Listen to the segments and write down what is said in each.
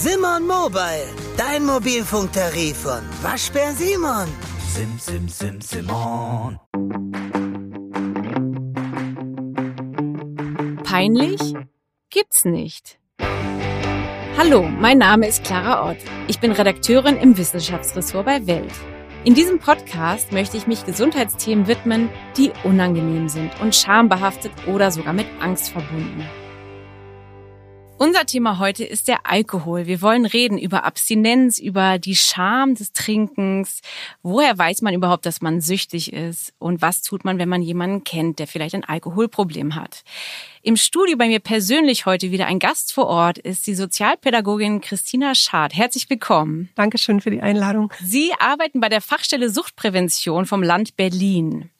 Simon Mobile, dein Mobilfunktarif von Waschbär Simon. Sim, sim, sim, Simon. Peinlich? Gibt's nicht. Hallo, mein Name ist Clara Ott. Ich bin Redakteurin im Wissenschaftsressort bei Welt. In diesem Podcast möchte ich mich Gesundheitsthemen widmen, die unangenehm sind und schambehaftet oder sogar mit Angst verbunden. Unser Thema heute ist der Alkohol. Wir wollen reden über Abstinenz, über die Scham des Trinkens. Woher weiß man überhaupt, dass man süchtig ist? Und was tut man, wenn man jemanden kennt, der vielleicht ein Alkoholproblem hat? Im Studio bei mir persönlich heute wieder ein Gast vor Ort ist die Sozialpädagogin Christina Schad. Herzlich willkommen. Dankeschön für die Einladung. Sie arbeiten bei der Fachstelle Suchtprävention vom Land Berlin.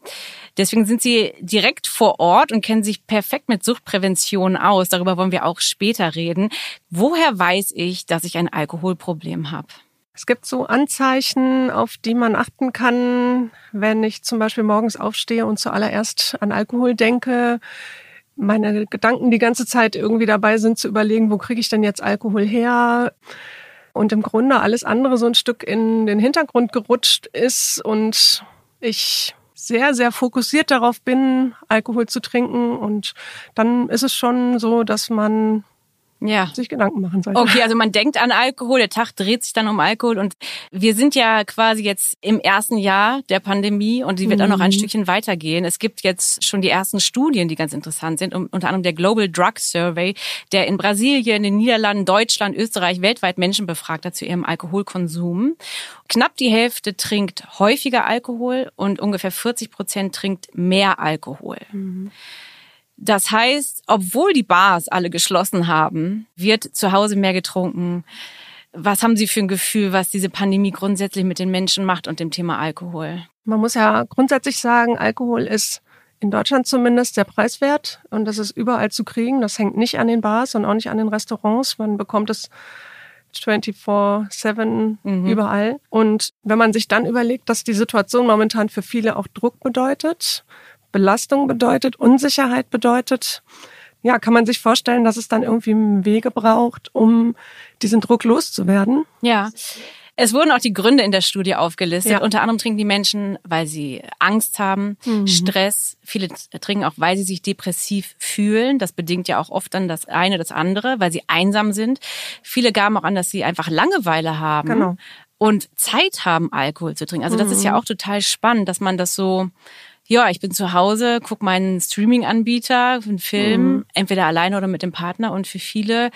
Deswegen sind Sie direkt vor Ort und kennen sich perfekt mit Suchtprävention aus. Darüber wollen wir auch später reden. Woher weiß ich, dass ich ein Alkoholproblem habe? Es gibt so Anzeichen, auf die man achten kann, wenn ich zum Beispiel morgens aufstehe und zuallererst an Alkohol denke. Meine Gedanken die ganze Zeit irgendwie dabei sind zu überlegen, wo kriege ich denn jetzt Alkohol her? Und im Grunde alles andere so ein Stück in den Hintergrund gerutscht ist und ich sehr, sehr fokussiert darauf bin, Alkohol zu trinken. Und dann ist es schon so, dass man ja. sich Gedanken machen sollte. Okay, also man denkt an Alkohol, der Tag dreht sich dann um Alkohol und wir sind ja quasi jetzt im ersten Jahr der Pandemie und sie wird mhm. auch noch ein mhm. Stückchen weitergehen. Es gibt jetzt schon die ersten Studien, die ganz interessant sind, unter anderem der Global Drug Survey, der in Brasilien, in den Niederlanden, Deutschland, Österreich weltweit Menschen befragt hat zu ihrem Alkoholkonsum. Knapp die Hälfte trinkt häufiger Alkohol und ungefähr 40 Prozent trinkt mehr Alkohol. Mhm. Das heißt, obwohl die Bars alle geschlossen haben, wird zu Hause mehr getrunken. Was haben Sie für ein Gefühl, was diese Pandemie grundsätzlich mit den Menschen macht und dem Thema Alkohol? Man muss ja grundsätzlich sagen, Alkohol ist in Deutschland zumindest sehr preiswert und das ist überall zu kriegen. Das hängt nicht an den Bars und auch nicht an den Restaurants. Man bekommt es 24-7 mhm. überall. Und wenn man sich dann überlegt, dass die Situation momentan für viele auch Druck bedeutet, Belastung bedeutet, Unsicherheit bedeutet, ja, kann man sich vorstellen, dass es dann irgendwie Wege braucht, um diesen Druck loszuwerden. Ja. Es wurden auch die Gründe in der Studie aufgelistet. Ja. Unter anderem trinken die Menschen, weil sie Angst haben, mhm. Stress. Viele trinken auch, weil sie sich depressiv fühlen. Das bedingt ja auch oft dann das eine, das andere, weil sie einsam sind. Viele gaben auch an, dass sie einfach Langeweile haben. Genau. Und Zeit haben, Alkohol zu trinken. Also das mhm. ist ja auch total spannend, dass man das so ja, ich bin zu Hause, guck meinen Streaming-Anbieter, einen Film, mhm. entweder alleine oder mit dem Partner. Und für viele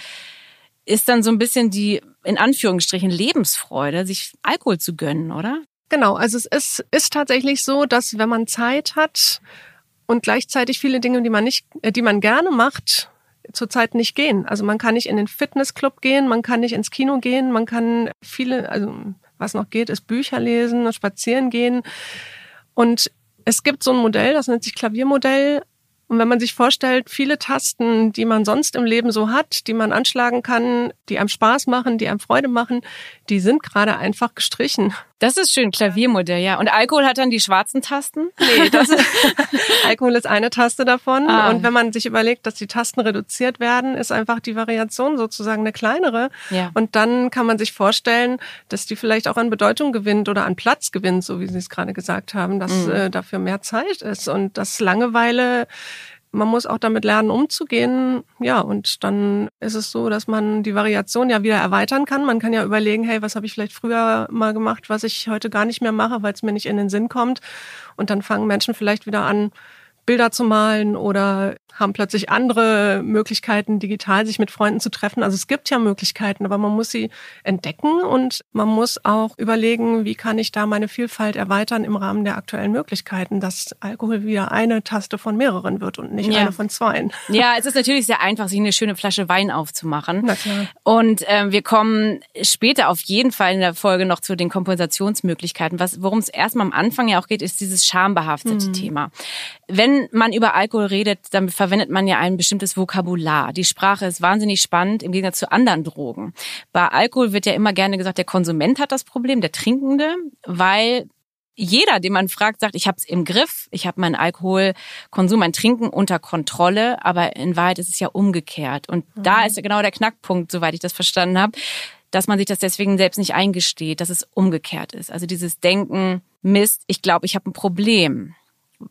ist dann so ein bisschen die, in Anführungsstrichen, Lebensfreude, sich Alkohol zu gönnen, oder? Genau, also es ist, ist tatsächlich so, dass wenn man Zeit hat und gleichzeitig viele Dinge, die man nicht, äh, die man gerne macht, zurzeit nicht gehen. Also man kann nicht in den Fitnessclub gehen, man kann nicht ins Kino gehen, man kann viele, also was noch geht, ist Bücher lesen, spazieren gehen. Und es gibt so ein Modell, das nennt sich Klaviermodell. Und wenn man sich vorstellt, viele Tasten, die man sonst im Leben so hat, die man anschlagen kann, die einem Spaß machen, die einem Freude machen, die sind gerade einfach gestrichen. Das ist schön, Klaviermodell, ja. Und Alkohol hat dann die schwarzen Tasten? Nee, das ist, Alkohol ist eine Taste davon. Ah. Und wenn man sich überlegt, dass die Tasten reduziert werden, ist einfach die Variation sozusagen eine kleinere. Ja. Und dann kann man sich vorstellen, dass die vielleicht auch an Bedeutung gewinnt oder an Platz gewinnt, so wie Sie es gerade gesagt haben, dass mhm. äh, dafür mehr Zeit ist und dass Langeweile man muss auch damit lernen, umzugehen. Ja, und dann ist es so, dass man die Variation ja wieder erweitern kann. Man kann ja überlegen, hey, was habe ich vielleicht früher mal gemacht, was ich heute gar nicht mehr mache, weil es mir nicht in den Sinn kommt. Und dann fangen Menschen vielleicht wieder an, Bilder zu malen oder haben plötzlich andere Möglichkeiten, digital sich mit Freunden zu treffen. Also es gibt ja Möglichkeiten, aber man muss sie entdecken und man muss auch überlegen, wie kann ich da meine Vielfalt erweitern im Rahmen der aktuellen Möglichkeiten, dass Alkohol wieder eine Taste von mehreren wird und nicht ja. eine von zweien. Ja, es ist natürlich sehr einfach, sich eine schöne Flasche Wein aufzumachen. Na klar. Und äh, wir kommen später auf jeden Fall in der Folge noch zu den Kompensationsmöglichkeiten. worum es erstmal am Anfang ja auch geht, ist dieses schambehaftete mhm. Thema. Wenn man über Alkohol redet, dann verwendet man ja ein bestimmtes Vokabular. Die Sprache ist wahnsinnig spannend im Gegensatz zu anderen Drogen. Bei Alkohol wird ja immer gerne gesagt, der Konsument hat das Problem, der Trinkende, weil jeder, den man fragt, sagt, ich habe es im Griff, ich habe meinen Alkoholkonsum, mein Trinken unter Kontrolle, aber in Wahrheit ist es ja umgekehrt. Und mhm. da ist ja genau der Knackpunkt, soweit ich das verstanden habe, dass man sich das deswegen selbst nicht eingesteht, dass es umgekehrt ist. Also dieses Denken, Mist, ich glaube, ich habe ein Problem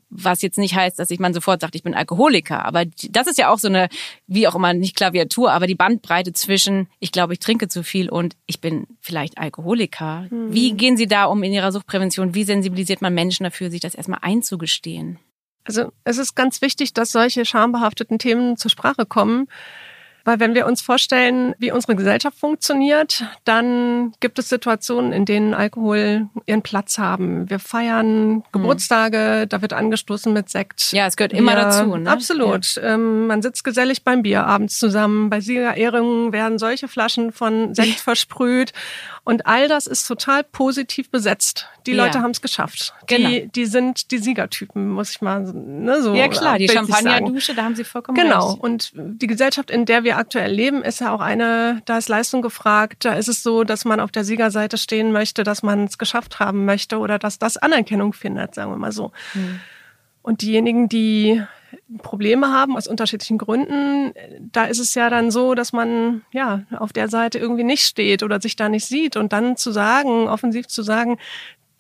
was jetzt nicht heißt, dass ich man sofort sagt, ich bin Alkoholiker. Aber das ist ja auch so eine, wie auch immer, nicht Klaviatur, aber die Bandbreite zwischen, ich glaube, ich trinke zu viel und ich bin vielleicht Alkoholiker. Mhm. Wie gehen Sie da um in Ihrer Suchtprävention? Wie sensibilisiert man Menschen dafür, sich das erstmal einzugestehen? Also es ist ganz wichtig, dass solche schambehafteten Themen zur Sprache kommen. Weil wenn wir uns vorstellen, wie unsere Gesellschaft funktioniert, dann gibt es Situationen, in denen Alkohol ihren Platz haben. Wir feiern hm. Geburtstage, da wird angestoßen mit Sekt. Ja, es gehört immer wir, dazu. Ne? Absolut. Ja. Ähm, man sitzt gesellig beim Bier abends zusammen. Bei Siegerehrungen werden solche Flaschen von Sekt versprüht. Und all das ist total positiv besetzt. Die ja. Leute haben es geschafft. Genau. Die, die sind die Siegertypen, muss ich mal ne, so. Ja klar, die Champagnerdusche, da haben Sie vollkommen genau. recht. Genau. Und die Gesellschaft, in der wir aktuell leben, ist ja auch eine, da ist Leistung gefragt. Da ist es so, dass man auf der Siegerseite stehen möchte, dass man es geschafft haben möchte oder dass das Anerkennung findet, sagen wir mal so. Hm. Und diejenigen, die Probleme haben aus unterschiedlichen Gründen, da ist es ja dann so, dass man ja auf der Seite irgendwie nicht steht oder sich da nicht sieht und dann zu sagen, offensiv zu sagen,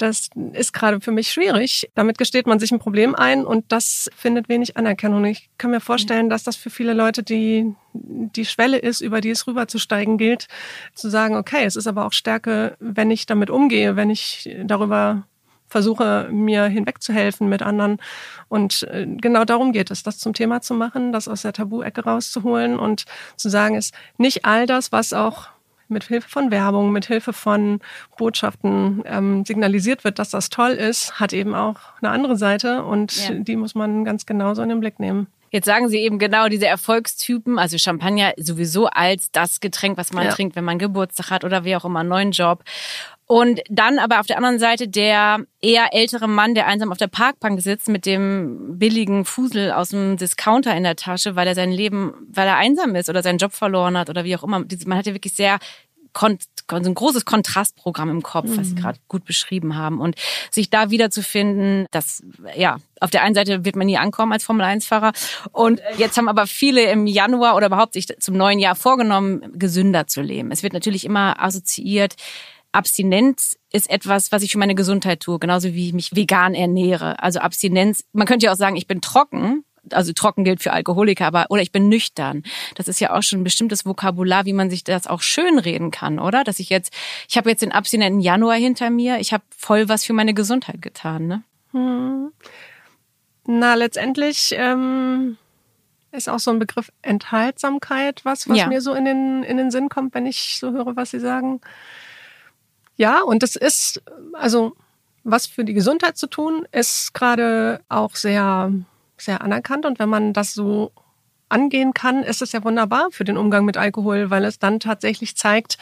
das ist gerade für mich schwierig. Damit gesteht man sich ein Problem ein und das findet wenig Anerkennung. Ich kann mir vorstellen, dass das für viele Leute die, die Schwelle ist, über die es rüberzusteigen gilt, zu sagen, okay, es ist aber auch Stärke, wenn ich damit umgehe, wenn ich darüber versuche, mir hinwegzuhelfen mit anderen. Und äh, genau darum geht es, das zum Thema zu machen, das aus der Tabu-Ecke rauszuholen und zu sagen, ist nicht all das, was auch mit Hilfe von Werbung, mit Hilfe von Botschaften ähm, signalisiert wird, dass das toll ist, hat eben auch eine andere Seite und ja. die muss man ganz genauso in den Blick nehmen. Jetzt sagen Sie eben genau diese Erfolgstypen, also Champagner sowieso als das Getränk, was man ja. trinkt, wenn man Geburtstag hat oder wie auch immer, einen neuen Job. Und dann aber auf der anderen Seite der eher ältere Mann, der einsam auf der Parkbank sitzt mit dem billigen Fusel aus dem Discounter in der Tasche, weil er sein Leben, weil er einsam ist oder seinen Job verloren hat oder wie auch immer. Man hat ja wirklich sehr so ein großes Kontrastprogramm im Kopf, was Sie mhm. gerade gut beschrieben haben. Und sich da wiederzufinden, das, ja, auf der einen Seite wird man nie ankommen als Formel-1-Fahrer. Und jetzt haben aber viele im Januar oder überhaupt sich zum neuen Jahr vorgenommen, gesünder zu leben. Es wird natürlich immer assoziiert Abstinenz ist etwas, was ich für meine Gesundheit tue, genauso wie ich mich vegan ernähre. Also Abstinenz, man könnte ja auch sagen, ich bin trocken, also trocken gilt für Alkoholiker, aber oder ich bin nüchtern. Das ist ja auch schon ein bestimmtes Vokabular, wie man sich das auch schön reden kann, oder? Dass ich jetzt, ich habe jetzt den abstinenten Januar hinter mir, ich habe voll was für meine Gesundheit getan, ne? Hm. Na, letztendlich ähm, ist auch so ein Begriff Enthaltsamkeit was, was ja. mir so in den, in den Sinn kommt, wenn ich so höre, was Sie sagen. Ja, und es ist, also was für die Gesundheit zu tun, ist gerade auch sehr, sehr anerkannt. Und wenn man das so angehen kann, ist es ja wunderbar für den Umgang mit Alkohol, weil es dann tatsächlich zeigt,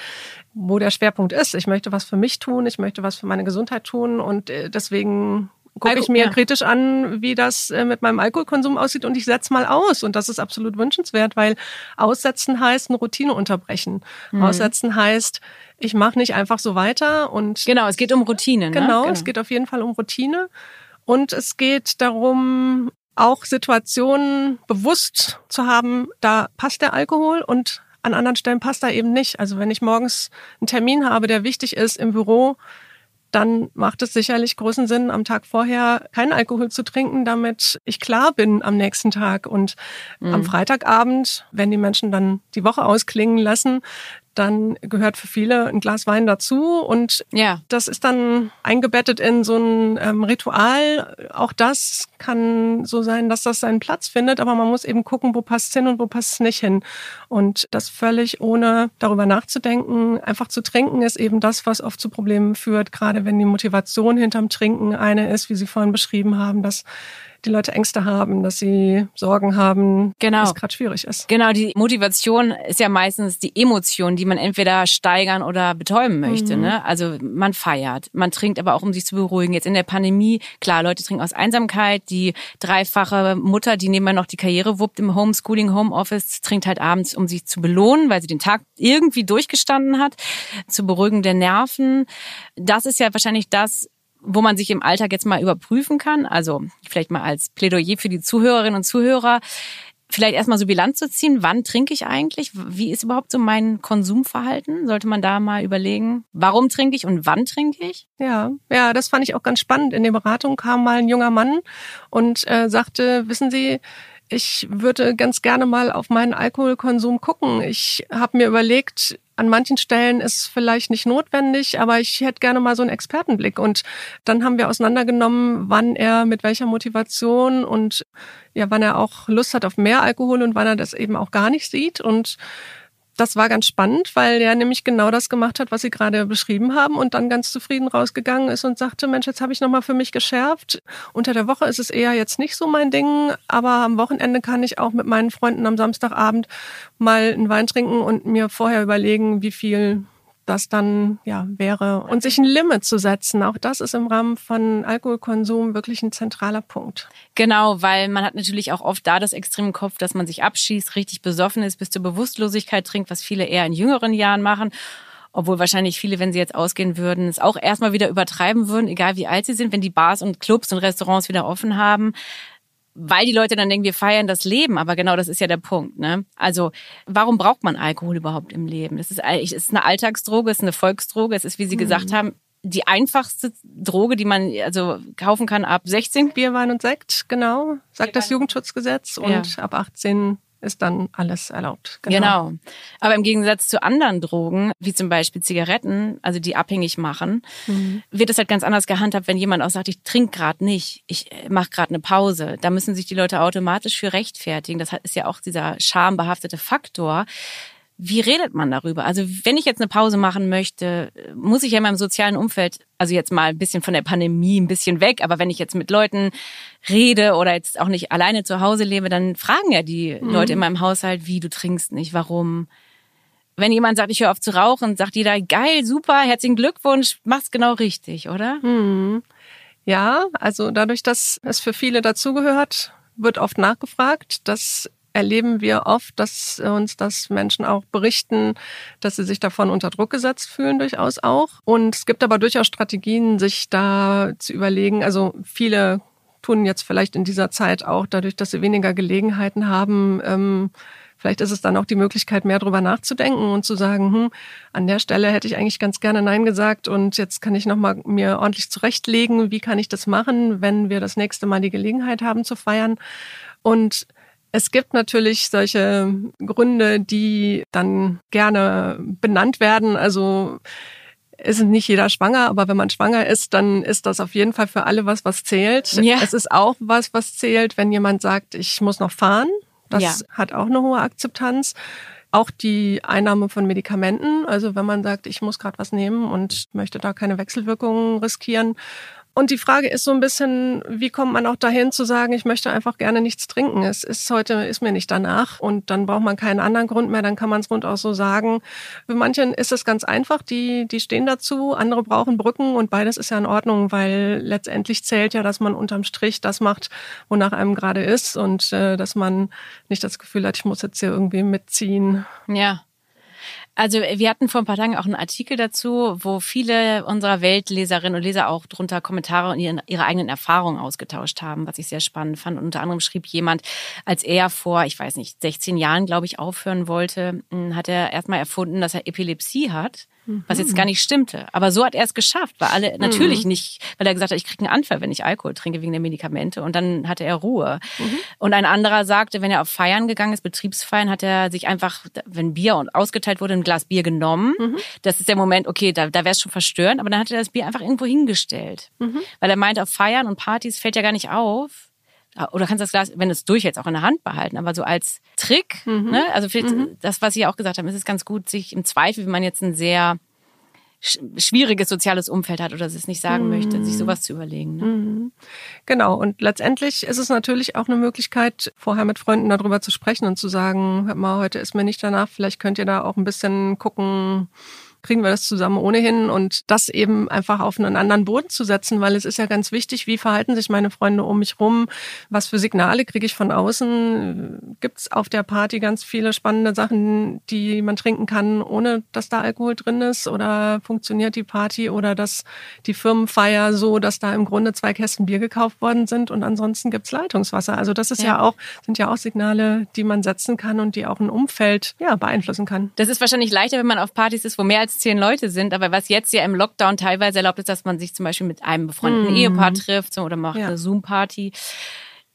wo der Schwerpunkt ist. Ich möchte was für mich tun, ich möchte was für meine Gesundheit tun und äh, deswegen gucke ich mir ja. kritisch an, wie das äh, mit meinem Alkoholkonsum aussieht und ich setze mal aus. Und das ist absolut wünschenswert, weil aussetzen heißt eine Routine unterbrechen. Mhm. Aussetzen heißt, ich mache nicht einfach so weiter und genau, es geht um Routine. Ne? Genau, genau, es geht auf jeden Fall um Routine und es geht darum, auch Situationen bewusst zu haben, da passt der Alkohol und an anderen Stellen passt er eben nicht. Also wenn ich morgens einen Termin habe, der wichtig ist im Büro, dann macht es sicherlich großen Sinn, am Tag vorher keinen Alkohol zu trinken, damit ich klar bin am nächsten Tag. Und mhm. am Freitagabend, wenn die Menschen dann die Woche ausklingen lassen, dann gehört für viele ein Glas Wein dazu und ja. das ist dann eingebettet in so ein ähm, Ritual. Auch das kann so sein, dass das seinen Platz findet, aber man muss eben gucken, wo passt es hin und wo passt es nicht hin. Und das völlig ohne darüber nachzudenken, einfach zu trinken, ist eben das, was oft zu Problemen führt, gerade wenn die Motivation hinterm Trinken eine ist, wie Sie vorhin beschrieben haben, dass die Leute Ängste haben, dass sie Sorgen haben, genau. es gerade schwierig ist. Genau, die Motivation ist ja meistens die Emotion, die man entweder steigern oder betäuben möchte. Mhm. Ne? Also man feiert, man trinkt aber auch, um sich zu beruhigen. Jetzt in der Pandemie, klar, Leute trinken aus Einsamkeit. Die dreifache Mutter, die nebenbei noch die Karriere wuppt im Homeschooling, Homeoffice, trinkt halt abends, um sich zu belohnen, weil sie den Tag irgendwie durchgestanden hat, zu beruhigen der Nerven. Das ist ja wahrscheinlich das, wo man sich im Alltag jetzt mal überprüfen kann. Also vielleicht mal als Plädoyer für die Zuhörerinnen und Zuhörer vielleicht erstmal so Bilanz zu ziehen, wann trinke ich eigentlich? Wie ist überhaupt so mein Konsumverhalten? Sollte man da mal überlegen, warum trinke ich und wann trinke ich? Ja, ja, das fand ich auch ganz spannend. In der Beratung kam mal ein junger Mann und äh, sagte, wissen Sie, ich würde ganz gerne mal auf meinen Alkoholkonsum gucken. Ich habe mir überlegt, an manchen Stellen ist es vielleicht nicht notwendig, aber ich hätte gerne mal so einen Expertenblick. Und dann haben wir auseinandergenommen, wann er mit welcher Motivation und ja, wann er auch Lust hat auf mehr Alkohol und wann er das eben auch gar nicht sieht. Und das war ganz spannend, weil er nämlich genau das gemacht hat, was Sie gerade beschrieben haben und dann ganz zufrieden rausgegangen ist und sagte, Mensch, jetzt habe ich nochmal für mich geschärft. Unter der Woche ist es eher jetzt nicht so mein Ding, aber am Wochenende kann ich auch mit meinen Freunden am Samstagabend mal einen Wein trinken und mir vorher überlegen, wie viel das dann ja wäre und sich ein Limit zu setzen. Auch das ist im Rahmen von Alkoholkonsum wirklich ein zentraler Punkt. Genau, weil man hat natürlich auch oft da das Extrem im Kopf, dass man sich abschießt, richtig besoffen ist, bis zur Bewusstlosigkeit trinkt, was viele eher in jüngeren Jahren machen. Obwohl wahrscheinlich viele, wenn sie jetzt ausgehen würden, es auch erstmal wieder übertreiben würden, egal wie alt sie sind, wenn die Bars und Clubs und Restaurants wieder offen haben weil die Leute dann denken, wir feiern das Leben. Aber genau das ist ja der Punkt. Ne? Also warum braucht man Alkohol überhaupt im Leben? Das ist, es ist eine Alltagsdroge, es ist eine Volksdroge. Es ist, wie Sie mhm. gesagt haben, die einfachste Droge, die man also kaufen kann ab 16. Bier, Wein und Sekt, genau, sagt das Jugendschutzgesetz. Und ja. ab 18 ist dann alles erlaubt. Genau. genau. Aber im Gegensatz zu anderen Drogen, wie zum Beispiel Zigaretten, also die abhängig machen, mhm. wird es halt ganz anders gehandhabt, wenn jemand auch sagt, ich trinke gerade nicht, ich äh, mache gerade eine Pause. Da müssen sich die Leute automatisch für rechtfertigen. Das ist ja auch dieser schambehaftete Faktor. Wie redet man darüber? Also wenn ich jetzt eine Pause machen möchte, muss ich ja in meinem sozialen Umfeld, also jetzt mal ein bisschen von der Pandemie ein bisschen weg, aber wenn ich jetzt mit Leuten rede oder jetzt auch nicht alleine zu Hause lebe, dann fragen ja die mhm. Leute in meinem Haushalt, wie du trinkst nicht, warum. Wenn jemand sagt, ich höre auf zu rauchen, sagt jeder, geil, super, herzlichen Glückwunsch, mach's genau richtig, oder? Mhm. Ja, also dadurch, dass es für viele dazugehört, wird oft nachgefragt. Das erleben wir oft, dass uns das Menschen auch berichten, dass sie sich davon unter Druck gesetzt fühlen, durchaus auch. Und es gibt aber durchaus Strategien, sich da zu überlegen. Also viele tun jetzt vielleicht in dieser Zeit auch dadurch, dass sie weniger Gelegenheiten haben, ähm, Vielleicht ist es dann auch die Möglichkeit, mehr drüber nachzudenken und zu sagen, hm, an der Stelle hätte ich eigentlich ganz gerne Nein gesagt und jetzt kann ich nochmal mir ordentlich zurechtlegen, wie kann ich das machen, wenn wir das nächste Mal die Gelegenheit haben zu feiern. Und es gibt natürlich solche Gründe, die dann gerne benannt werden. Also ist nicht jeder schwanger, aber wenn man schwanger ist, dann ist das auf jeden Fall für alle was, was zählt. Ja. Es ist auch was, was zählt, wenn jemand sagt, ich muss noch fahren. Das ja. hat auch eine hohe Akzeptanz. Auch die Einnahme von Medikamenten, also wenn man sagt, ich muss gerade was nehmen und möchte da keine Wechselwirkungen riskieren, und die Frage ist so ein bisschen, wie kommt man auch dahin zu sagen, ich möchte einfach gerne nichts trinken. Es ist heute, ist mir nicht danach und dann braucht man keinen anderen Grund mehr, dann kann man es rund auch so sagen. Für manchen ist es ganz einfach, die, die stehen dazu, andere brauchen Brücken und beides ist ja in Ordnung, weil letztendlich zählt ja, dass man unterm Strich das macht, wonach einem gerade ist und äh, dass man nicht das Gefühl hat, ich muss jetzt hier irgendwie mitziehen. Ja. Also wir hatten vor ein paar Tagen auch einen Artikel dazu, wo viele unserer Weltleserinnen und Leser auch drunter Kommentare und ihre, ihre eigenen Erfahrungen ausgetauscht haben, was ich sehr spannend fand. Und unter anderem schrieb jemand, als er vor, ich weiß nicht, 16 Jahren, glaube ich, aufhören wollte, hm, hat er erstmal erfunden, dass er Epilepsie hat was jetzt gar nicht stimmte. Aber so hat er es geschafft, weil alle natürlich mhm. nicht, weil er gesagt hat, ich kriege einen Anfall, wenn ich Alkohol trinke wegen der Medikamente. Und dann hatte er Ruhe. Mhm. Und ein anderer sagte, wenn er auf Feiern gegangen ist, Betriebsfeiern, hat er sich einfach, wenn Bier ausgeteilt wurde, ein Glas Bier genommen. Mhm. Das ist der Moment, okay, da, da wäre es schon verstörend, aber dann hat er das Bier einfach irgendwo hingestellt. Mhm. Weil er meinte, auf Feiern und Partys fällt ja gar nicht auf, oder kannst das Glas, wenn es durch jetzt auch in der Hand behalten, aber so als Trick, mhm. ne? Also mhm. das, was Sie auch gesagt haben, ist es ganz gut, sich im Zweifel, wenn man jetzt ein sehr schwieriges soziales Umfeld hat oder es nicht sagen mhm. möchte, sich sowas zu überlegen. Ne? Mhm. Genau. Und letztendlich ist es natürlich auch eine Möglichkeit, vorher mit Freunden darüber zu sprechen und zu sagen, hör mal, heute ist mir nicht danach, vielleicht könnt ihr da auch ein bisschen gucken, kriegen wir das zusammen ohnehin und das eben einfach auf einen anderen Boden zu setzen, weil es ist ja ganz wichtig, wie verhalten sich meine Freunde um mich rum, was für Signale kriege ich von außen, gibt es auf der Party ganz viele spannende Sachen, die man trinken kann, ohne dass da Alkohol drin ist oder funktioniert die Party oder dass die Firmenfeier so, dass da im Grunde zwei Kästen Bier gekauft worden sind und ansonsten gibt's Leitungswasser. Also das ist ja. ja auch, sind ja auch Signale, die man setzen kann und die auch ein Umfeld ja, beeinflussen kann. Das ist wahrscheinlich leichter, wenn man auf Partys ist, wo mehr als zehn Leute sind. Aber was jetzt ja im Lockdown teilweise erlaubt ist, dass man sich zum Beispiel mit einem befreundeten mhm. Ehepaar trifft oder macht ja. eine Zoom-Party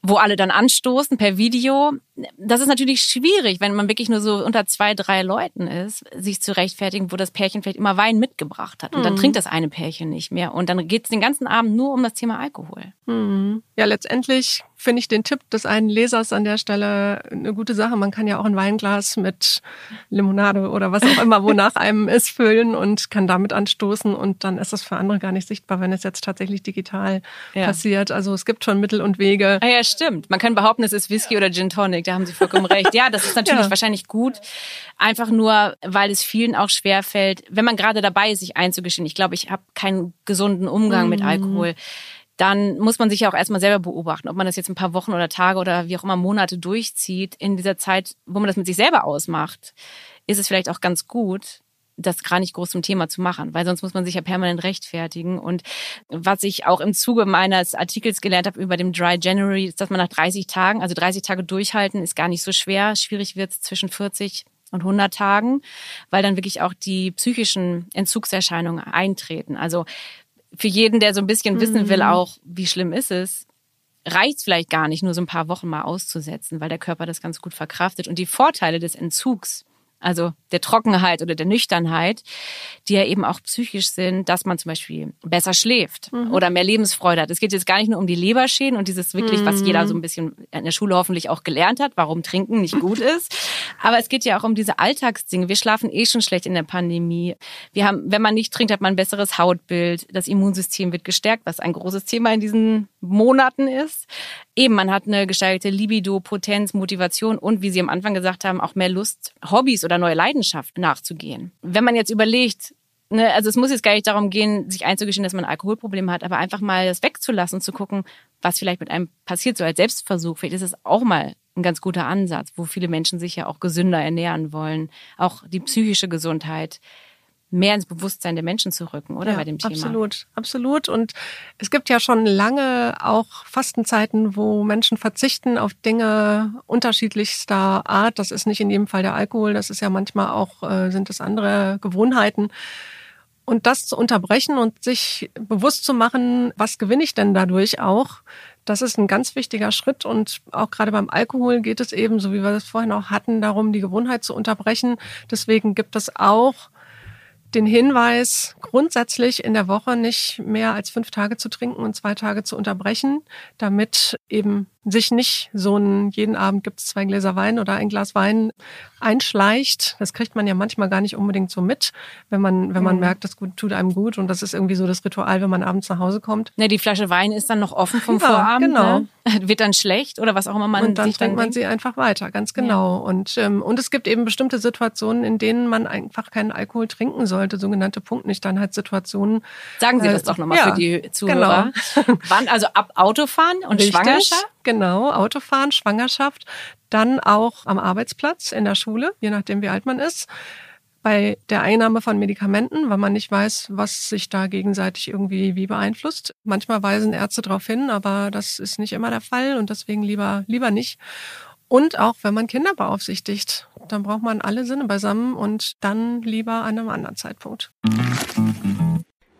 wo alle dann anstoßen per Video. Das ist natürlich schwierig, wenn man wirklich nur so unter zwei, drei Leuten ist, sich zu rechtfertigen, wo das Pärchen vielleicht immer Wein mitgebracht hat. Und mhm. dann trinkt das eine Pärchen nicht mehr. Und dann geht es den ganzen Abend nur um das Thema Alkohol. Mhm. Ja, letztendlich finde ich den Tipp des einen Lesers an der Stelle eine gute Sache. Man kann ja auch ein Weinglas mit Limonade oder was auch immer, wonach einem ist, füllen und kann damit anstoßen und dann ist das für andere gar nicht sichtbar, wenn es jetzt tatsächlich digital ja. passiert. Also es gibt schon Mittel und Wege. Ah ja, stimmt. Man kann behaupten, es ist Whisky oder Gin Tonic. Da haben Sie vollkommen recht. Ja, das ist natürlich ja. wahrscheinlich gut. Einfach nur, weil es vielen auch schwer fällt, wenn man gerade dabei ist, sich einzugestehen. Ich glaube, ich habe keinen gesunden Umgang mhm. mit Alkohol dann muss man sich ja auch erstmal selber beobachten, ob man das jetzt ein paar Wochen oder Tage oder wie auch immer Monate durchzieht. In dieser Zeit, wo man das mit sich selber ausmacht, ist es vielleicht auch ganz gut, das gar nicht groß zum Thema zu machen, weil sonst muss man sich ja permanent rechtfertigen. Und was ich auch im Zuge meines Artikels gelernt habe über dem Dry January, ist, dass man nach 30 Tagen, also 30 Tage durchhalten, ist gar nicht so schwer. Schwierig wird es zwischen 40 und 100 Tagen, weil dann wirklich auch die psychischen Entzugserscheinungen eintreten. Also für jeden, der so ein bisschen wissen will, mhm. auch wie schlimm ist es, reicht es vielleicht gar nicht, nur so ein paar Wochen mal auszusetzen, weil der Körper das ganz gut verkraftet. Und die Vorteile des Entzugs also der Trockenheit oder der Nüchternheit, die ja eben auch psychisch sind, dass man zum Beispiel besser schläft mhm. oder mehr Lebensfreude hat. Es geht jetzt gar nicht nur um die Leberschäden und dieses wirklich, mhm. was jeder so ein bisschen in der Schule hoffentlich auch gelernt hat, warum Trinken nicht gut ist. Aber es geht ja auch um diese Alltagsdinge. Wir schlafen eh schon schlecht in der Pandemie. Wir haben, wenn man nicht trinkt, hat man ein besseres Hautbild. Das Immunsystem wird gestärkt, was ein großes Thema in diesen Monaten ist. Eben, man hat eine gesteigerte Libido, Potenz, Motivation und, wie Sie am Anfang gesagt haben, auch mehr Lust, Hobbys oder neue Leidenschaften nachzugehen. Wenn man jetzt überlegt, ne, also es muss jetzt gar nicht darum gehen, sich einzugestehen, dass man ein Alkoholproblem hat, aber einfach mal das wegzulassen zu gucken, was vielleicht mit einem passiert, so als Selbstversuch. Vielleicht ist es auch mal ein ganz guter Ansatz, wo viele Menschen sich ja auch gesünder ernähren wollen. Auch die psychische Gesundheit mehr ins Bewusstsein der Menschen zu rücken, oder ja, bei dem Thema? Absolut, absolut. Und es gibt ja schon lange auch Fastenzeiten, wo Menschen verzichten auf Dinge unterschiedlichster Art. Das ist nicht in jedem Fall der Alkohol, das ist ja manchmal auch, äh, sind es andere Gewohnheiten. Und das zu unterbrechen und sich bewusst zu machen, was gewinne ich denn dadurch auch, das ist ein ganz wichtiger Schritt. Und auch gerade beim Alkohol geht es eben, so wie wir das vorhin auch hatten, darum, die Gewohnheit zu unterbrechen. Deswegen gibt es auch den Hinweis, grundsätzlich in der Woche nicht mehr als fünf Tage zu trinken und zwei Tage zu unterbrechen, damit eben sich nicht so ein, jeden Abend gibt es zwei Gläser Wein oder ein Glas Wein einschleicht. Das kriegt man ja manchmal gar nicht unbedingt so mit, wenn man, wenn man mhm. merkt, das tut einem gut und das ist irgendwie so das Ritual, wenn man abends nach Hause kommt. Ne, die Flasche Wein ist dann noch offen vom ja, Vorabend. Genau. Ne? Wird dann schlecht oder was auch immer man Und dann trinkt man sie einfach weiter, ganz genau. Ja. Und, ähm, und es gibt eben bestimmte Situationen, in denen man einfach keinen Alkohol trinken sollte, sogenannte Punktnüchternheitssituationen. Sagen Sie das äh, doch nochmal ja, für die Zuhörer. Genau. Wann, also ab Autofahren und Richtig. Schwangerschaft? Genau, Autofahren, Schwangerschaft, dann auch am Arbeitsplatz, in der Schule, je nachdem wie alt man ist, bei der Einnahme von Medikamenten, weil man nicht weiß, was sich da gegenseitig irgendwie wie beeinflusst. Manchmal weisen Ärzte darauf hin, aber das ist nicht immer der Fall und deswegen lieber, lieber nicht. Und auch wenn man Kinder beaufsichtigt, dann braucht man alle Sinne beisammen und dann lieber an einem anderen Zeitpunkt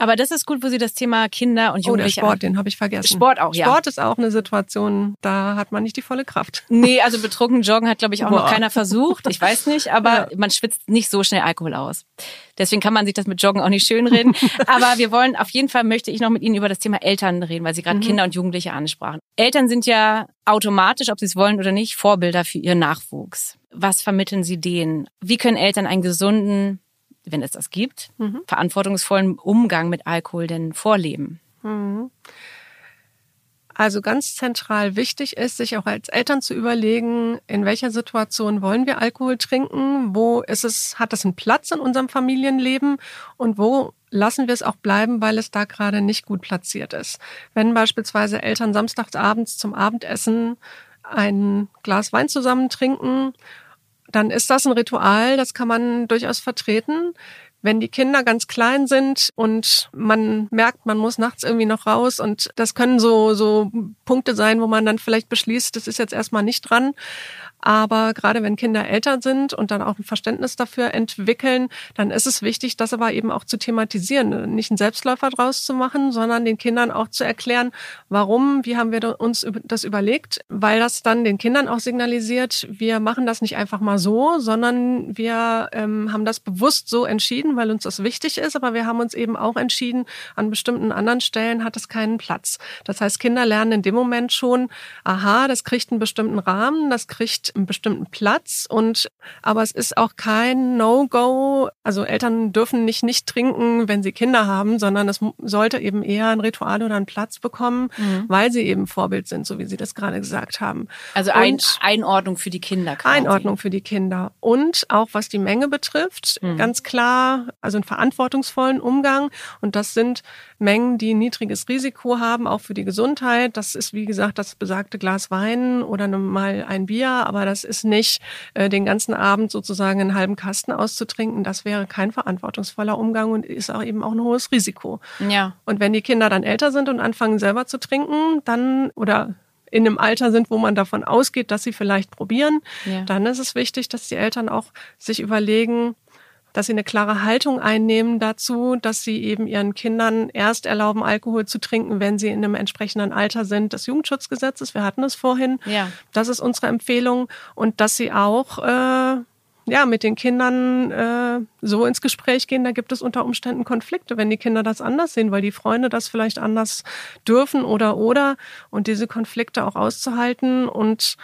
Aber das ist gut, wo Sie das Thema Kinder und Jugendliche... Oh, der Sport, den habe ich vergessen. Sport auch, ja. Sport ist auch eine Situation, da hat man nicht die volle Kraft. Nee, also betrunken joggen hat, glaube ich, auch Boah. noch keiner versucht. Ich weiß nicht, aber ja. man schwitzt nicht so schnell Alkohol aus. Deswegen kann man sich das mit Joggen auch nicht schönreden. aber wir wollen, auf jeden Fall möchte ich noch mit Ihnen über das Thema Eltern reden, weil Sie gerade mhm. Kinder und Jugendliche ansprachen. Eltern sind ja automatisch, ob sie es wollen oder nicht, Vorbilder für ihren Nachwuchs. Was vermitteln Sie denen? Wie können Eltern einen gesunden wenn es das gibt, mhm. verantwortungsvollen Umgang mit Alkohol denn vorleben? Mhm. Also ganz zentral wichtig ist, sich auch als Eltern zu überlegen, in welcher Situation wollen wir Alkohol trinken, wo ist es, hat es einen Platz in unserem Familienleben und wo lassen wir es auch bleiben, weil es da gerade nicht gut platziert ist. Wenn beispielsweise Eltern samstags abends zum Abendessen ein Glas Wein zusammen trinken dann ist das ein Ritual, das kann man durchaus vertreten. Wenn die Kinder ganz klein sind und man merkt, man muss nachts irgendwie noch raus und das können so, so Punkte sein, wo man dann vielleicht beschließt, das ist jetzt erstmal nicht dran. Aber gerade wenn Kinder älter sind und dann auch ein Verständnis dafür entwickeln, dann ist es wichtig, das aber eben auch zu thematisieren. Nicht einen Selbstläufer draus zu machen, sondern den Kindern auch zu erklären, warum, wie haben wir uns das überlegt, weil das dann den Kindern auch signalisiert, wir machen das nicht einfach mal so, sondern wir ähm, haben das bewusst so entschieden, weil uns das wichtig ist, aber wir haben uns eben auch entschieden, an bestimmten anderen Stellen hat es keinen Platz. Das heißt, Kinder lernen in dem Moment schon, aha, das kriegt einen bestimmten Rahmen, das kriegt einen bestimmten Platz und aber es ist auch kein No-Go. Also Eltern dürfen nicht nicht trinken, wenn sie Kinder haben, sondern es sollte eben eher ein Ritual oder einen Platz bekommen, mhm. weil sie eben Vorbild sind, so wie Sie das gerade gesagt haben. Also ein, Einordnung für die Kinder. Quasi. Einordnung für die Kinder und auch was die Menge betrifft, mhm. ganz klar, also einen verantwortungsvollen Umgang und das sind Mengen, die ein niedriges Risiko haben, auch für die Gesundheit. Das ist wie gesagt das besagte Glas Wein oder mal ein Bier, aber aber das ist nicht äh, den ganzen Abend sozusagen einen halben Kasten auszutrinken. Das wäre kein verantwortungsvoller Umgang und ist auch eben auch ein hohes Risiko. Ja. Und wenn die Kinder dann älter sind und anfangen selber zu trinken, dann oder in einem Alter sind, wo man davon ausgeht, dass sie vielleicht probieren, ja. dann ist es wichtig, dass die Eltern auch sich überlegen, dass sie eine klare Haltung einnehmen dazu, dass sie eben ihren Kindern erst erlauben, Alkohol zu trinken, wenn sie in einem entsprechenden Alter sind des Jugendschutzgesetzes. Wir hatten es vorhin. Ja. Das ist unsere Empfehlung. Und dass sie auch äh, ja, mit den Kindern äh, so ins Gespräch gehen, da gibt es unter Umständen Konflikte, wenn die Kinder das anders sehen, weil die Freunde das vielleicht anders dürfen oder oder und diese Konflikte auch auszuhalten und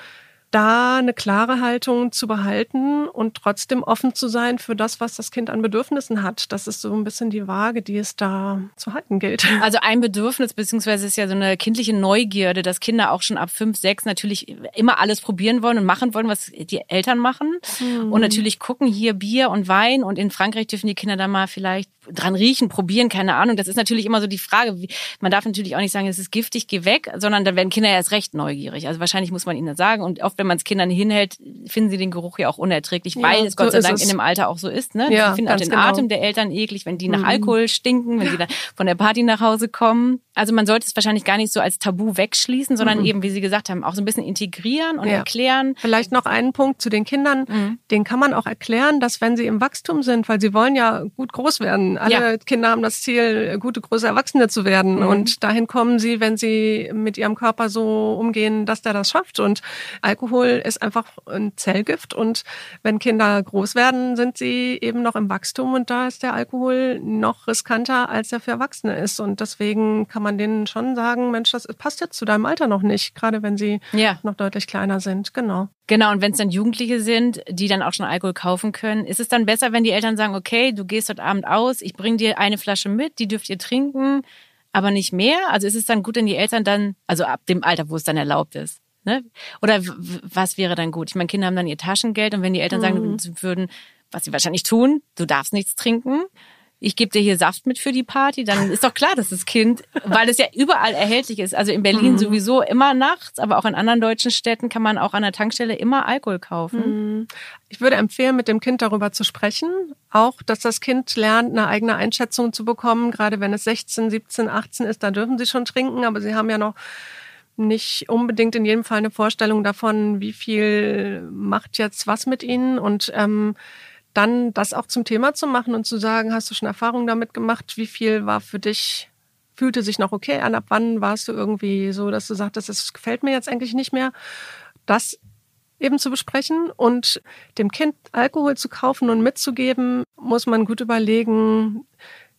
da eine klare Haltung zu behalten und trotzdem offen zu sein für das, was das Kind an Bedürfnissen hat. Das ist so ein bisschen die Waage, die es da zu halten gilt. Also ein Bedürfnis, beziehungsweise ist ja so eine kindliche Neugierde, dass Kinder auch schon ab fünf, sechs natürlich immer alles probieren wollen und machen wollen, was die Eltern machen. Mhm. Und natürlich gucken hier Bier und Wein und in Frankreich dürfen die Kinder da mal vielleicht dran riechen, probieren, keine Ahnung. Das ist natürlich immer so die Frage. Man darf natürlich auch nicht sagen, es ist giftig, geh weg, sondern dann werden Kinder erst recht neugierig. Also wahrscheinlich muss man ihnen das sagen. Und oft, wenn man es Kindern hinhält, finden sie den Geruch ja auch unerträglich, weil ja, es Gott sei Dank in dem Alter auch so ist. Ne? Ja, sie finden auch den genau. Atem der Eltern eklig, wenn die nach mhm. Alkohol stinken, wenn sie dann von der Party nach Hause kommen. Also man sollte es wahrscheinlich gar nicht so als Tabu wegschließen, sondern mhm. eben, wie Sie gesagt haben, auch so ein bisschen integrieren und ja. erklären. Vielleicht noch einen Punkt zu den Kindern. Mhm. Den kann man auch erklären, dass wenn sie im Wachstum sind, weil sie wollen ja gut groß werden. Alle ja. Kinder haben das Ziel, gute, große Erwachsene zu werden. Mhm. Und dahin kommen sie, wenn sie mit ihrem Körper so umgehen, dass der das schafft. Und Alkohol ist einfach ein Zellgift. Und wenn Kinder groß werden, sind sie eben noch im Wachstum. Und da ist der Alkohol noch riskanter, als er für Erwachsene ist. Und deswegen kann man man denen schon sagen, Mensch, das passt jetzt zu deinem Alter noch nicht, gerade wenn sie ja. noch deutlich kleiner sind. Genau. Genau, und wenn es dann Jugendliche sind, die dann auch schon Alkohol kaufen können, ist es dann besser, wenn die Eltern sagen, okay, du gehst heute Abend aus, ich bringe dir eine Flasche mit, die dürft ihr trinken, aber nicht mehr? Also ist es dann gut, wenn die Eltern dann, also ab dem Alter, wo es dann erlaubt ist, ne? Oder was wäre dann gut? Ich meine, Kinder haben dann ihr Taschengeld und wenn die Eltern mhm. sagen würden, was sie wahrscheinlich tun, du darfst nichts trinken, ich gebe dir hier Saft mit für die Party, dann ist doch klar, dass das Kind, weil es ja überall erhältlich ist, also in Berlin mhm. sowieso immer nachts, aber auch in anderen deutschen Städten kann man auch an der Tankstelle immer Alkohol kaufen. Mhm. Ich würde empfehlen, mit dem Kind darüber zu sprechen, auch, dass das Kind lernt, eine eigene Einschätzung zu bekommen, gerade wenn es 16, 17, 18 ist, da dürfen sie schon trinken, aber sie haben ja noch nicht unbedingt in jedem Fall eine Vorstellung davon, wie viel macht jetzt was mit ihnen. Und ähm, dann das auch zum Thema zu machen und zu sagen, hast du schon Erfahrungen damit gemacht, wie viel war für dich, fühlte sich noch okay an, ab wann warst du irgendwie so, dass du sagtest, es gefällt mir jetzt eigentlich nicht mehr. Das eben zu besprechen und dem Kind Alkohol zu kaufen und mitzugeben, muss man gut überlegen,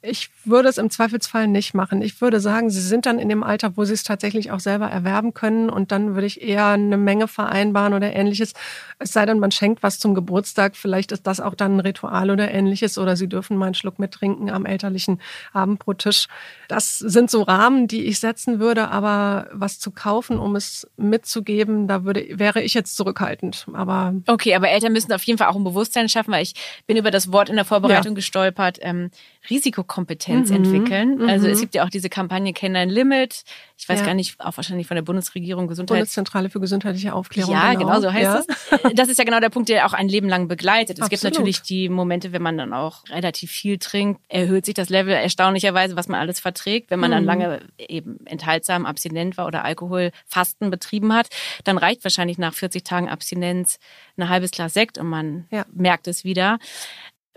ich würde es im Zweifelsfall nicht machen. Ich würde sagen, sie sind dann in dem Alter, wo sie es tatsächlich auch selber erwerben können und dann würde ich eher eine Menge vereinbaren oder ähnliches. Es sei denn, man schenkt was zum Geburtstag, vielleicht ist das auch dann ein Ritual oder ähnliches oder sie dürfen mal einen Schluck mittrinken am elterlichen Abendbrottisch. Das sind so Rahmen, die ich setzen würde, aber was zu kaufen, um es mitzugeben, da würde, wäre ich jetzt zurückhaltend. Aber okay, aber Eltern müssen auf jeden Fall auch ein Bewusstsein schaffen, weil ich bin über das Wort in der Vorbereitung ja. gestolpert. Ähm, Risikokompetenz mhm. entwickeln. Also es mhm. gibt ja auch diese Kampagne Kenn dein Limit. Ich weiß ja. gar nicht, auch wahrscheinlich von der Bundesregierung Gesundheit. Bundeszentrale für gesundheitliche Aufklärung. Ja, genau, genau so heißt ja. das. Das ist ja genau der Punkt, der auch ein Leben lang begleitet. Es Absolut. gibt natürlich die Momente, wenn man dann auch relativ viel trinkt, erhöht sich das Level erstaunlicherweise, was man alles verträgt. Wenn man dann mhm. lange eben enthaltsam, abstinent war oder Alkoholfasten betrieben hat, dann reicht wahrscheinlich nach 40 Tagen Abstinenz ein halbes Glas Sekt und man ja. merkt es wieder.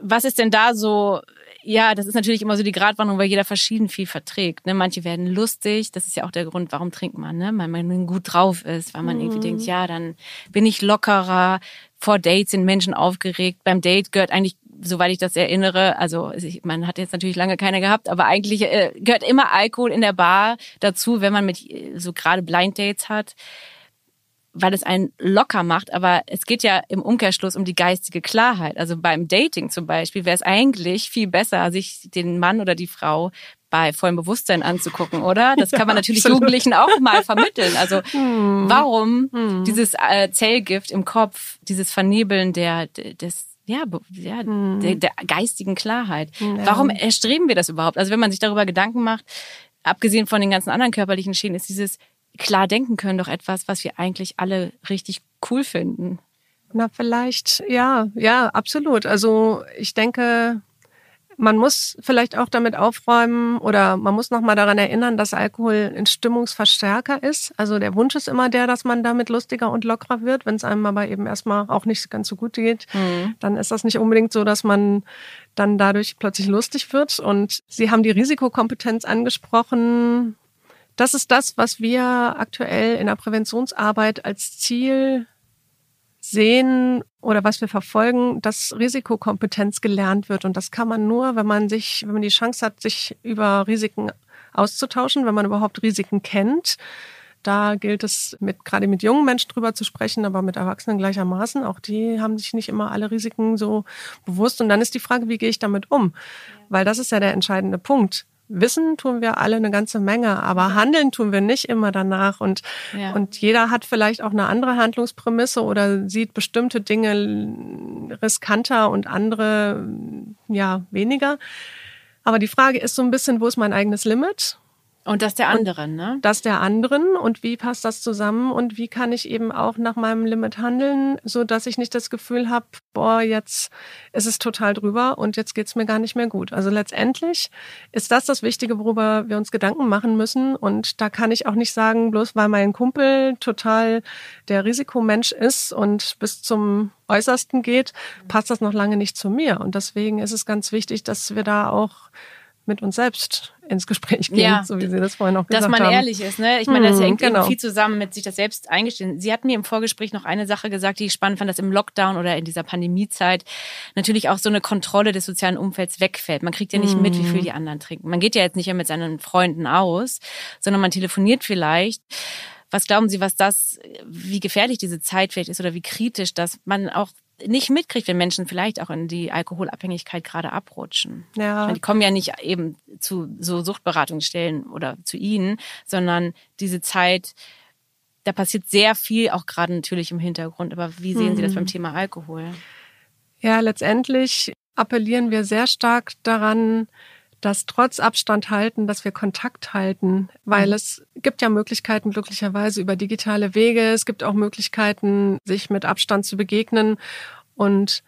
Was ist denn da so ja, das ist natürlich immer so die Gratwanderung, weil jeder verschieden viel verträgt. Ne? Manche werden lustig, das ist ja auch der Grund, warum trinkt man, ne? weil man gut drauf ist, weil man mhm. irgendwie denkt, ja, dann bin ich lockerer. Vor Dates sind Menschen aufgeregt. Beim Date gehört eigentlich, soweit ich das erinnere, also man hat jetzt natürlich lange keine gehabt, aber eigentlich äh, gehört immer Alkohol in der Bar dazu, wenn man mit so gerade Blind Dates hat weil es einen locker macht, aber es geht ja im Umkehrschluss um die geistige Klarheit. Also beim Dating zum Beispiel wäre es eigentlich viel besser, sich den Mann oder die Frau bei vollem Bewusstsein anzugucken, oder? Das kann man ja, natürlich absolut. Jugendlichen auch mal vermitteln. Also hm. warum hm. dieses äh, Zellgift im Kopf, dieses Vernebeln der des ja, ja hm. der, der, geistigen Klarheit. Ja. Warum erstreben wir das überhaupt? Also wenn man sich darüber Gedanken macht, abgesehen von den ganzen anderen körperlichen Schäden, ist dieses klar denken können doch etwas, was wir eigentlich alle richtig cool finden. Na, vielleicht, ja, ja, absolut. Also ich denke, man muss vielleicht auch damit aufräumen oder man muss nochmal daran erinnern, dass Alkohol ein Stimmungsverstärker ist. Also der Wunsch ist immer der, dass man damit lustiger und lockerer wird. Wenn es einem aber eben erstmal auch nicht ganz so gut geht, mhm. dann ist das nicht unbedingt so, dass man dann dadurch plötzlich lustig wird. Und Sie haben die Risikokompetenz angesprochen das ist das, was wir aktuell in der Präventionsarbeit als Ziel sehen oder was wir verfolgen, dass Risikokompetenz gelernt wird. Und das kann man nur, wenn man sich, wenn man die Chance hat, sich über Risiken auszutauschen, wenn man überhaupt Risiken kennt. Da gilt es mit, gerade mit jungen Menschen drüber zu sprechen, aber mit Erwachsenen gleichermaßen. Auch die haben sich nicht immer alle Risiken so bewusst. Und dann ist die Frage, wie gehe ich damit um? Weil das ist ja der entscheidende Punkt. Wissen tun wir alle eine ganze Menge, aber handeln tun wir nicht immer danach. Und, ja. und jeder hat vielleicht auch eine andere Handlungsprämisse oder sieht bestimmte Dinge riskanter und andere ja weniger. Aber die Frage ist so ein bisschen, wo ist mein eigenes Limit? Und das der anderen, ne? Das der anderen und wie passt das zusammen und wie kann ich eben auch nach meinem Limit handeln, so dass ich nicht das Gefühl habe, boah, jetzt ist es total drüber und jetzt geht's mir gar nicht mehr gut. Also letztendlich ist das das Wichtige, worüber wir uns Gedanken machen müssen und da kann ich auch nicht sagen, bloß weil mein Kumpel total der Risikomensch ist und bis zum Äußersten geht, passt das noch lange nicht zu mir und deswegen ist es ganz wichtig, dass wir da auch mit uns selbst ins Gespräch gehen, ja, so wie Sie das vorhin auch gesagt haben. Dass man haben. ehrlich ist, ne? Ich meine, das hm, hängt genau. viel zusammen mit sich das selbst eingestehen. Sie hat mir im Vorgespräch noch eine Sache gesagt, die ich spannend fand, dass im Lockdown oder in dieser Pandemiezeit natürlich auch so eine Kontrolle des sozialen Umfelds wegfällt. Man kriegt ja nicht mit, wie viel hm. die anderen trinken. Man geht ja jetzt nicht mehr mit seinen Freunden aus, sondern man telefoniert vielleicht. Was glauben Sie, was das, wie gefährlich diese Zeit vielleicht ist oder wie kritisch, dass man auch nicht mitkriegt, wenn Menschen vielleicht auch in die Alkoholabhängigkeit gerade abrutschen. Ja. Meine, die kommen ja nicht eben zu so Suchtberatungsstellen oder zu Ihnen, sondern diese Zeit, da passiert sehr viel, auch gerade natürlich im Hintergrund. Aber wie sehen Sie das beim mhm. Thema Alkohol? Ja, letztendlich appellieren wir sehr stark daran, dass trotz Abstand halten, dass wir Kontakt halten, weil mhm. es gibt ja Möglichkeiten glücklicherweise über digitale Wege. Es gibt auch Möglichkeiten, sich mit Abstand zu begegnen und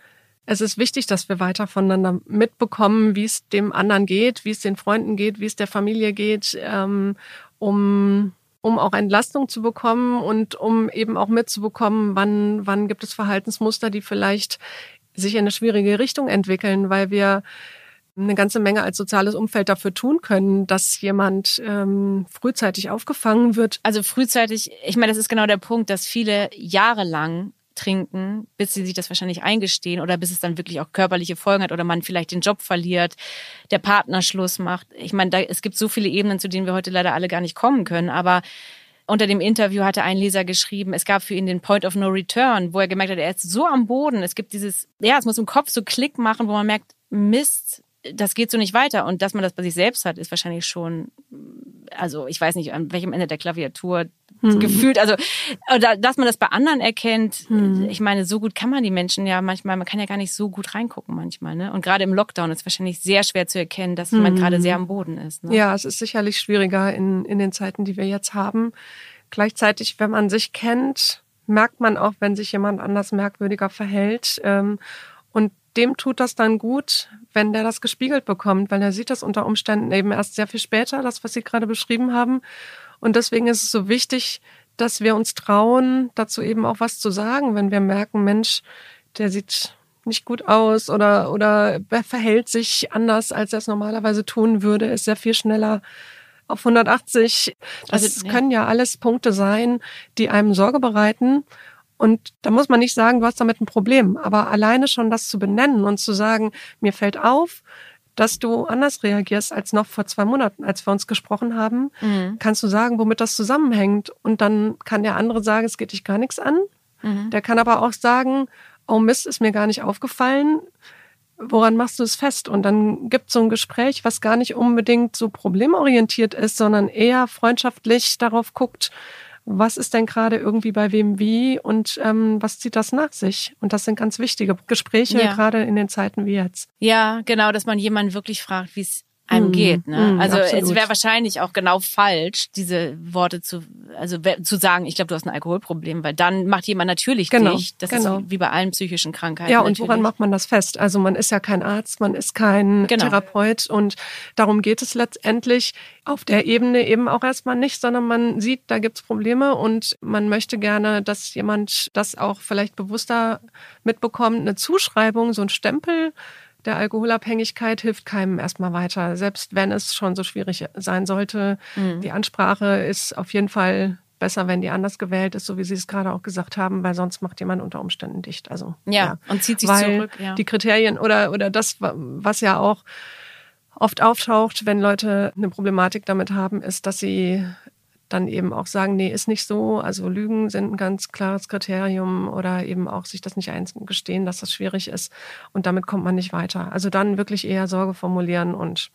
es ist wichtig, dass wir weiter voneinander mitbekommen, wie es dem anderen geht, wie es den Freunden geht, wie es der Familie geht, ähm, um um auch Entlastung zu bekommen und um eben auch mitzubekommen, wann, wann gibt es Verhaltensmuster, die vielleicht sich in eine schwierige Richtung entwickeln, weil wir eine ganze Menge als soziales Umfeld dafür tun können, dass jemand ähm, frühzeitig aufgefangen wird. Also frühzeitig, ich meine, das ist genau der Punkt, dass viele jahrelang trinken, bis sie sich das wahrscheinlich eingestehen oder bis es dann wirklich auch körperliche Folgen hat oder man vielleicht den Job verliert, der Partner Schluss macht. Ich meine, da, es gibt so viele Ebenen, zu denen wir heute leider alle gar nicht kommen können, aber unter dem Interview hatte ein Leser geschrieben, es gab für ihn den Point of No Return, wo er gemerkt hat, er ist so am Boden. Es gibt dieses, ja, es muss im Kopf so Klick machen, wo man merkt, Mist, das geht so nicht weiter. Und dass man das bei sich selbst hat, ist wahrscheinlich schon, also ich weiß nicht, an welchem Ende der Klaviatur hm. gefühlt, also oder dass man das bei anderen erkennt. Hm. Ich meine, so gut kann man die Menschen ja manchmal, man kann ja gar nicht so gut reingucken manchmal. Ne? Und gerade im Lockdown ist es wahrscheinlich sehr schwer zu erkennen, dass jemand hm. gerade sehr am Boden ist. Ne? Ja, es ist sicherlich schwieriger in, in den Zeiten, die wir jetzt haben. Gleichzeitig, wenn man sich kennt, merkt man auch, wenn sich jemand anders merkwürdiger verhält. Ähm, und dem tut das dann gut, wenn der das gespiegelt bekommt, weil er sieht das unter Umständen eben erst sehr viel später, das, was Sie gerade beschrieben haben. Und deswegen ist es so wichtig, dass wir uns trauen, dazu eben auch was zu sagen, wenn wir merken, Mensch, der sieht nicht gut aus oder, oder verhält sich anders, als er es normalerweise tun würde, ist sehr viel schneller auf 180. Das also, können ja alles Punkte sein, die einem Sorge bereiten. Und da muss man nicht sagen, du hast damit ein Problem. Aber alleine schon das zu benennen und zu sagen, mir fällt auf, dass du anders reagierst als noch vor zwei Monaten, als wir uns gesprochen haben, mhm. kannst du sagen, womit das zusammenhängt. Und dann kann der andere sagen, es geht dich gar nichts an. Mhm. Der kann aber auch sagen, oh Mist, ist mir gar nicht aufgefallen. Woran machst du es fest? Und dann gibt es so ein Gespräch, was gar nicht unbedingt so problemorientiert ist, sondern eher freundschaftlich darauf guckt, was ist denn gerade irgendwie bei wem wie und ähm, was zieht das nach sich? Und das sind ganz wichtige Gespräche, ja. gerade in den Zeiten wie jetzt. Ja, genau, dass man jemanden wirklich fragt, wie es einem mm, geht. Ne? Mm, also absolut. es wäre wahrscheinlich auch genau falsch, diese Worte zu, also zu sagen, ich glaube, du hast ein Alkoholproblem, weil dann macht jemand natürlich genau, dich. Das genau. ist wie bei allen psychischen Krankheiten. Ja, und natürlich. woran macht man das fest? Also man ist ja kein Arzt, man ist kein genau. Therapeut und darum geht es letztendlich auf der Ebene eben auch erstmal nicht, sondern man sieht, da gibt's Probleme und man möchte gerne, dass jemand das auch vielleicht bewusster mitbekommt, eine Zuschreibung, so ein Stempel der Alkoholabhängigkeit hilft keinem erstmal weiter, selbst wenn es schon so schwierig sein sollte. Mhm. Die Ansprache ist auf jeden Fall besser, wenn die anders gewählt ist, so wie Sie es gerade auch gesagt haben, weil sonst macht jemand unter Umständen dicht. Also ja, ja. und zieht sich weil zurück. Ja. Die Kriterien oder oder das, was ja auch oft auftaucht, wenn Leute eine Problematik damit haben, ist, dass sie dann eben auch sagen, nee, ist nicht so. Also Lügen sind ein ganz klares Kriterium oder eben auch sich das nicht eingestehen, dass das schwierig ist. Und damit kommt man nicht weiter. Also dann wirklich eher Sorge formulieren und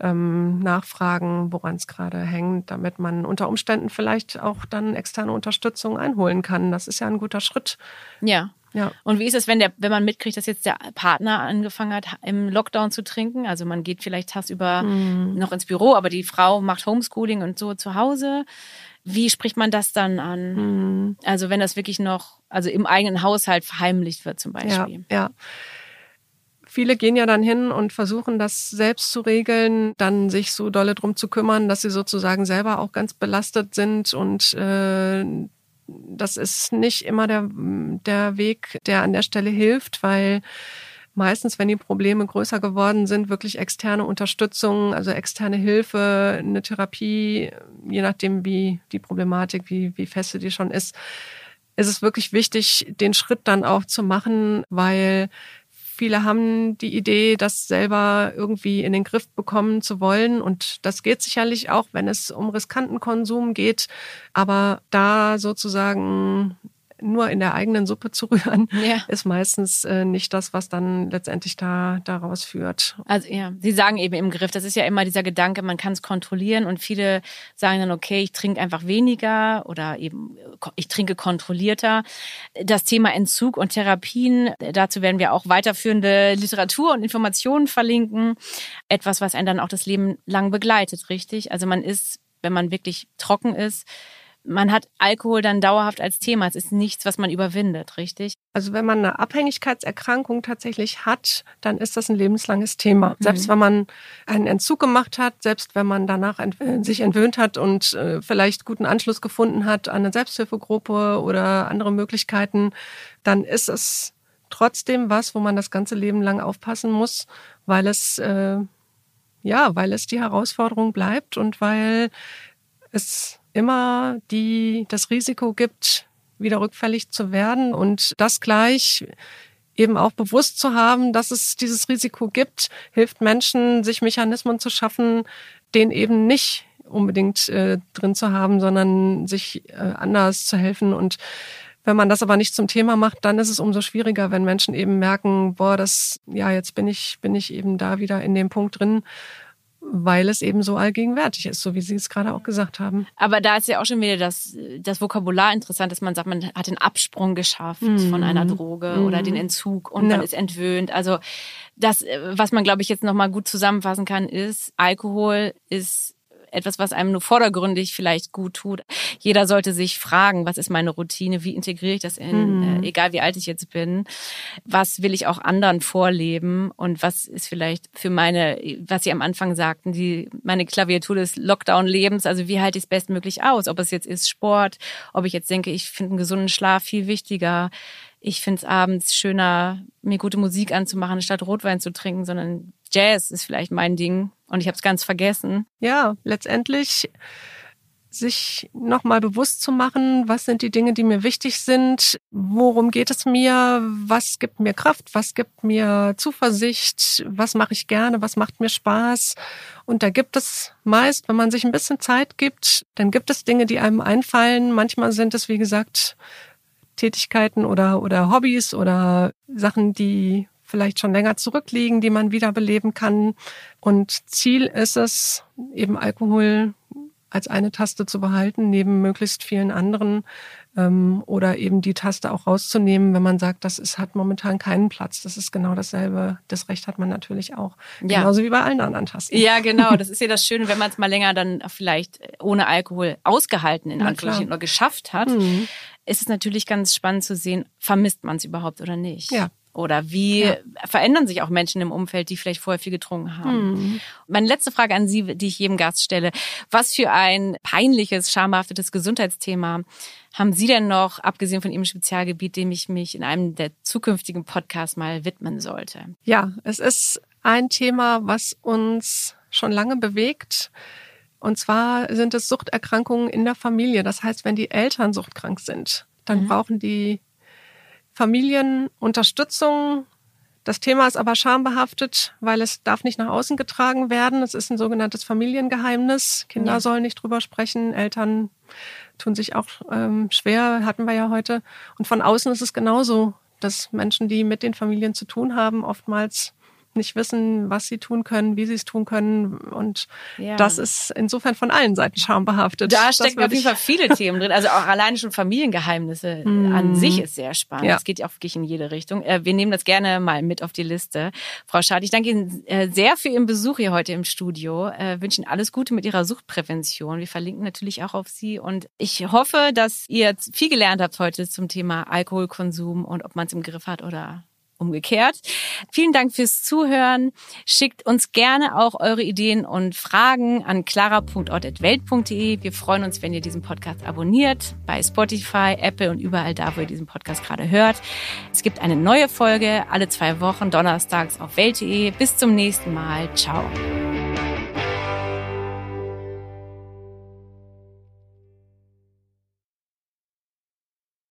ähm, nachfragen, woran es gerade hängt, damit man unter Umständen vielleicht auch dann externe Unterstützung einholen kann. Das ist ja ein guter Schritt. Ja. Ja. Und wie ist es, wenn der, wenn man mitkriegt, dass jetzt der Partner angefangen hat, im Lockdown zu trinken? Also man geht vielleicht tagsüber mhm. noch ins Büro, aber die Frau macht Homeschooling und so zu Hause. Wie spricht man das dann an? Mhm. Also wenn das wirklich noch, also im eigenen Haushalt verheimlicht wird zum Beispiel. Ja, ja. Viele gehen ja dann hin und versuchen das selbst zu regeln, dann sich so dolle drum zu kümmern, dass sie sozusagen selber auch ganz belastet sind und äh, das ist nicht immer der, der Weg, der an der Stelle hilft, weil meistens, wenn die Probleme größer geworden sind, wirklich externe Unterstützung, also externe Hilfe, eine Therapie, je nachdem, wie die Problematik, wie, wie feste die schon ist, ist es wirklich wichtig, den Schritt dann auch zu machen, weil Viele haben die Idee, das selber irgendwie in den Griff bekommen zu wollen. Und das geht sicherlich auch, wenn es um riskanten Konsum geht. Aber da sozusagen nur in der eigenen Suppe zu rühren, ja. ist meistens äh, nicht das, was dann letztendlich da daraus führt. Also ja, Sie sagen eben im Griff, das ist ja immer dieser Gedanke, man kann es kontrollieren und viele sagen dann, okay, ich trinke einfach weniger oder eben ich trinke kontrollierter. Das Thema Entzug und Therapien, dazu werden wir auch weiterführende Literatur und Informationen verlinken. Etwas, was einen dann auch das Leben lang begleitet, richtig? Also man ist, wenn man wirklich trocken ist, man hat Alkohol dann dauerhaft als Thema. Es ist nichts, was man überwindet, richtig? Also wenn man eine Abhängigkeitserkrankung tatsächlich hat, dann ist das ein lebenslanges Thema. Mhm. Selbst wenn man einen Entzug gemacht hat, selbst wenn man danach ent sich entwöhnt hat und äh, vielleicht guten Anschluss gefunden hat an eine Selbsthilfegruppe oder andere Möglichkeiten, dann ist es trotzdem was, wo man das ganze Leben lang aufpassen muss, weil es äh, ja, weil es die Herausforderung bleibt und weil es immer die, das Risiko gibt, wieder rückfällig zu werden und das gleich eben auch bewusst zu haben, dass es dieses Risiko gibt, hilft Menschen, sich Mechanismen zu schaffen, den eben nicht unbedingt äh, drin zu haben, sondern sich äh, anders zu helfen. Und wenn man das aber nicht zum Thema macht, dann ist es umso schwieriger, wenn Menschen eben merken, boah, das, ja, jetzt bin ich, bin ich eben da wieder in dem Punkt drin weil es eben so allgegenwärtig ist, so wie Sie es gerade auch gesagt haben. Aber da ist ja auch schon wieder das, das Vokabular interessant, dass man sagt, man hat den Absprung geschafft mhm. von einer Droge mhm. oder den Entzug und ja. man ist entwöhnt. Also das, was man, glaube ich, jetzt nochmal gut zusammenfassen kann, ist, Alkohol ist etwas, was einem nur vordergründig vielleicht gut tut. Jeder sollte sich fragen, was ist meine Routine, wie integriere ich das in, mhm. äh, egal wie alt ich jetzt bin, was will ich auch anderen vorleben? Und was ist vielleicht für meine, was Sie am Anfang sagten, die meine Klaviatur des Lockdown-Lebens, also wie halte ich es bestmöglich aus, ob es jetzt ist Sport, ob ich jetzt denke, ich finde einen gesunden Schlaf viel wichtiger, ich finde es abends schöner, mir gute Musik anzumachen, statt Rotwein zu trinken, sondern Jazz ist vielleicht mein Ding und ich habe es ganz vergessen. Ja, letztendlich sich nochmal bewusst zu machen, was sind die Dinge, die mir wichtig sind, worum geht es mir, was gibt mir Kraft, was gibt mir Zuversicht, was mache ich gerne, was macht mir Spaß. Und da gibt es meist, wenn man sich ein bisschen Zeit gibt, dann gibt es Dinge, die einem einfallen. Manchmal sind es, wie gesagt, Tätigkeiten oder, oder Hobbys oder Sachen, die vielleicht schon länger zurückliegen, die man wiederbeleben kann. Und Ziel ist es, eben Alkohol als eine Taste zu behalten, neben möglichst vielen anderen ähm, oder eben die Taste auch rauszunehmen, wenn man sagt, das ist, hat momentan keinen Platz. Das ist genau dasselbe. Das Recht hat man natürlich auch. Ja. Genauso wie bei allen anderen Tasten. Ja, genau. Das ist ja das Schöne, wenn man es mal länger dann vielleicht ohne Alkohol ausgehalten, in Anführungsstrichen, oder geschafft hat, mhm. ist es natürlich ganz spannend zu sehen, vermisst man es überhaupt oder nicht. Ja. Oder wie ja. verändern sich auch Menschen im Umfeld, die vielleicht vorher viel getrunken haben? Mhm. Meine letzte Frage an Sie, die ich jedem Gast stelle. Was für ein peinliches, schamhaftes Gesundheitsthema haben Sie denn noch, abgesehen von Ihrem Spezialgebiet, dem ich mich in einem der zukünftigen Podcasts mal widmen sollte? Ja, es ist ein Thema, was uns schon lange bewegt. Und zwar sind es Suchterkrankungen in der Familie. Das heißt, wenn die Eltern suchtkrank sind, dann mhm. brauchen die Familienunterstützung. Das Thema ist aber schambehaftet, weil es darf nicht nach außen getragen werden. Es ist ein sogenanntes Familiengeheimnis. Kinder ja. sollen nicht drüber sprechen, Eltern tun sich auch ähm, schwer, hatten wir ja heute. Und von außen ist es genauso, dass Menschen, die mit den Familien zu tun haben, oftmals nicht wissen, was sie tun können, wie sie es tun können. Und ja. das ist insofern von allen Seiten schambehaftet. Da stecken auf jeden Fall viele Themen drin. Also auch alleine schon Familiengeheimnisse mm. an sich ist sehr spannend. Ja. Das geht ja auch wirklich in jede Richtung. Äh, wir nehmen das gerne mal mit auf die Liste. Frau Schad, ich danke Ihnen äh, sehr für Ihren Besuch hier heute im Studio. Äh, wünsche Ihnen alles Gute mit Ihrer Suchtprävention. Wir verlinken natürlich auch auf Sie. Und ich hoffe, dass ihr viel gelernt habt heute zum Thema Alkoholkonsum und ob man es im Griff hat oder umgekehrt. Vielen Dank fürs Zuhören. Schickt uns gerne auch eure Ideen und Fragen an clara.ort.welt.de. Wir freuen uns, wenn ihr diesen Podcast abonniert bei Spotify, Apple und überall da, wo ihr diesen Podcast gerade hört. Es gibt eine neue Folge alle zwei Wochen donnerstags auf welt.de. Bis zum nächsten Mal. Ciao.